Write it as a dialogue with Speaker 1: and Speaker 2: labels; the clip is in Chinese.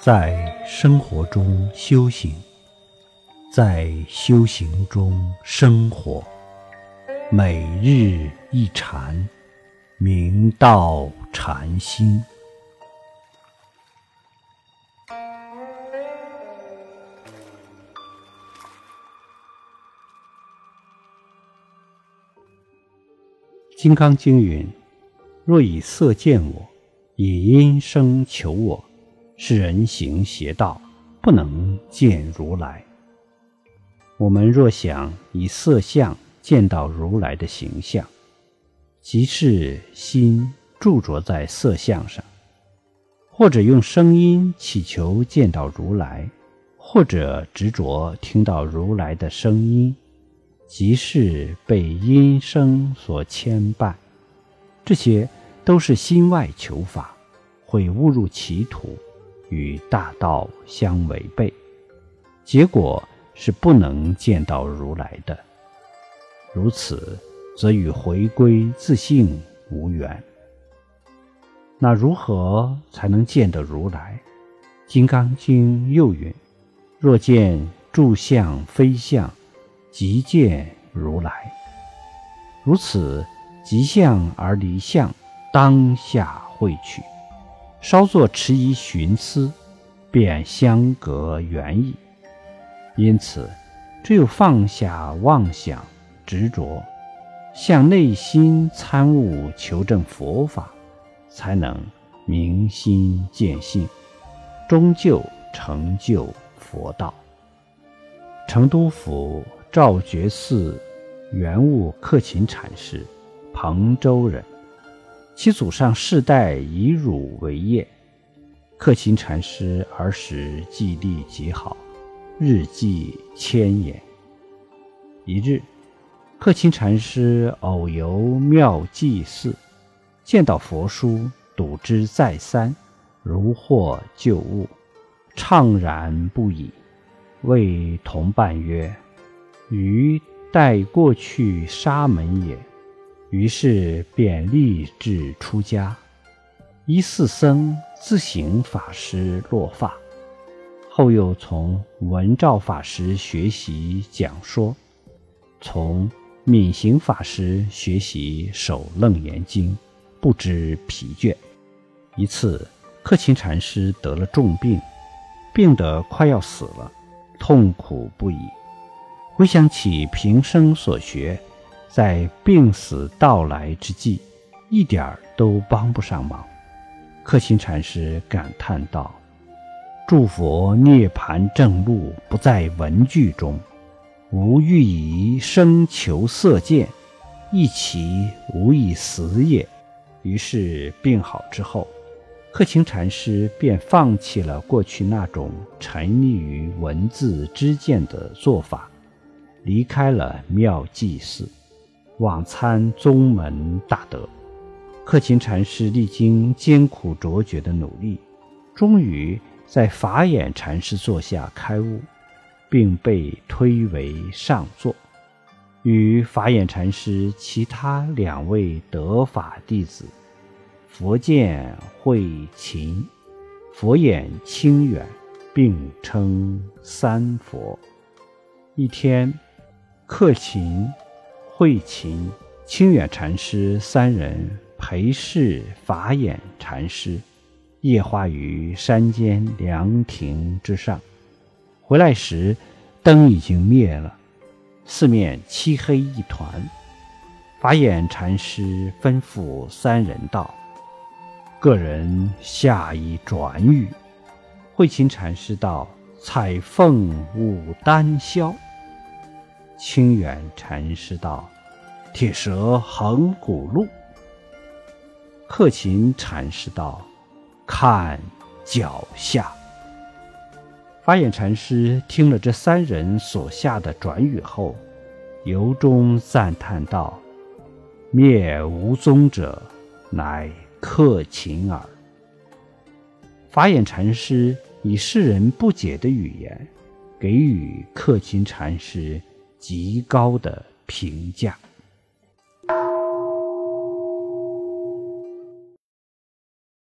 Speaker 1: 在生活中修行，在修行中生活，每日一禅，明道禅心。《金刚经》云：“若以色见我，以音声求我，是人行邪道，不能见如来。”我们若想以色相见到如来的形象，即是心驻着在色相上；或者用声音祈求见到如来，或者执着听到如来的声音。即是被音声所牵绊，这些都是心外求法，会误入歧途，与大道相违背，结果是不能见到如来的。如此，则与回归自性无缘。那如何才能见得如来？《金刚经》又云：“若见诸相非相。”即见如来，如此即相而离相，当下会取。稍作迟疑寻思，便相隔远矣。因此，只有放下妄想执着，向内心参悟求证佛法，才能明心见性，终究成就佛道。成都府。赵觉寺圆悟克勤禅师，彭州人，其祖上世代以儒为业。克勤禅师儿时记忆力极好，日记千言。一日，克勤禅师偶游妙济寺，见到佛书，睹之再三，如获旧物，怅然不已，谓同伴曰。余待过去沙门也，于是便立志出家，依四僧自行法师落发，后又从文照法师学习讲说，从敏行法师学习守楞严经，不知疲倦。一次，克勤禅师得了重病，病得快要死了，痛苦不已。回想起平生所学，在病死到来之际，一点儿都帮不上忙。克勤禅师感叹道：“诸佛涅盘正路不在文句中，吾欲以生求色见，亦其无以死也。”于是病好之后，克勤禅师便放弃了过去那种沉溺于文字之见的做法。离开了妙济寺，往参宗门大德。克勤禅师历经艰苦卓绝的努力，终于在法眼禅师座下开悟，并被推为上座，与法眼禅师其他两位得法弟子佛见慧勤、佛眼清远，并称三佛。一天。克勤、慧勤、清远禅师三人陪侍法眼禅师，夜话于山间凉亭之上。回来时，灯已经灭了，四面漆黑一团。法眼禅师吩咐三人道：“个人下一转语。”慧勤禅师道：“彩凤舞丹霄。”清远禅师道：“铁蛇横古路。”克勤禅师道：“看脚下。”法眼禅师听了这三人所下的转语后，由衷赞叹道：“灭无踪者，乃克勤耳。”法眼禅师以世人不解的语言，给予克勤禅师。极高的评价。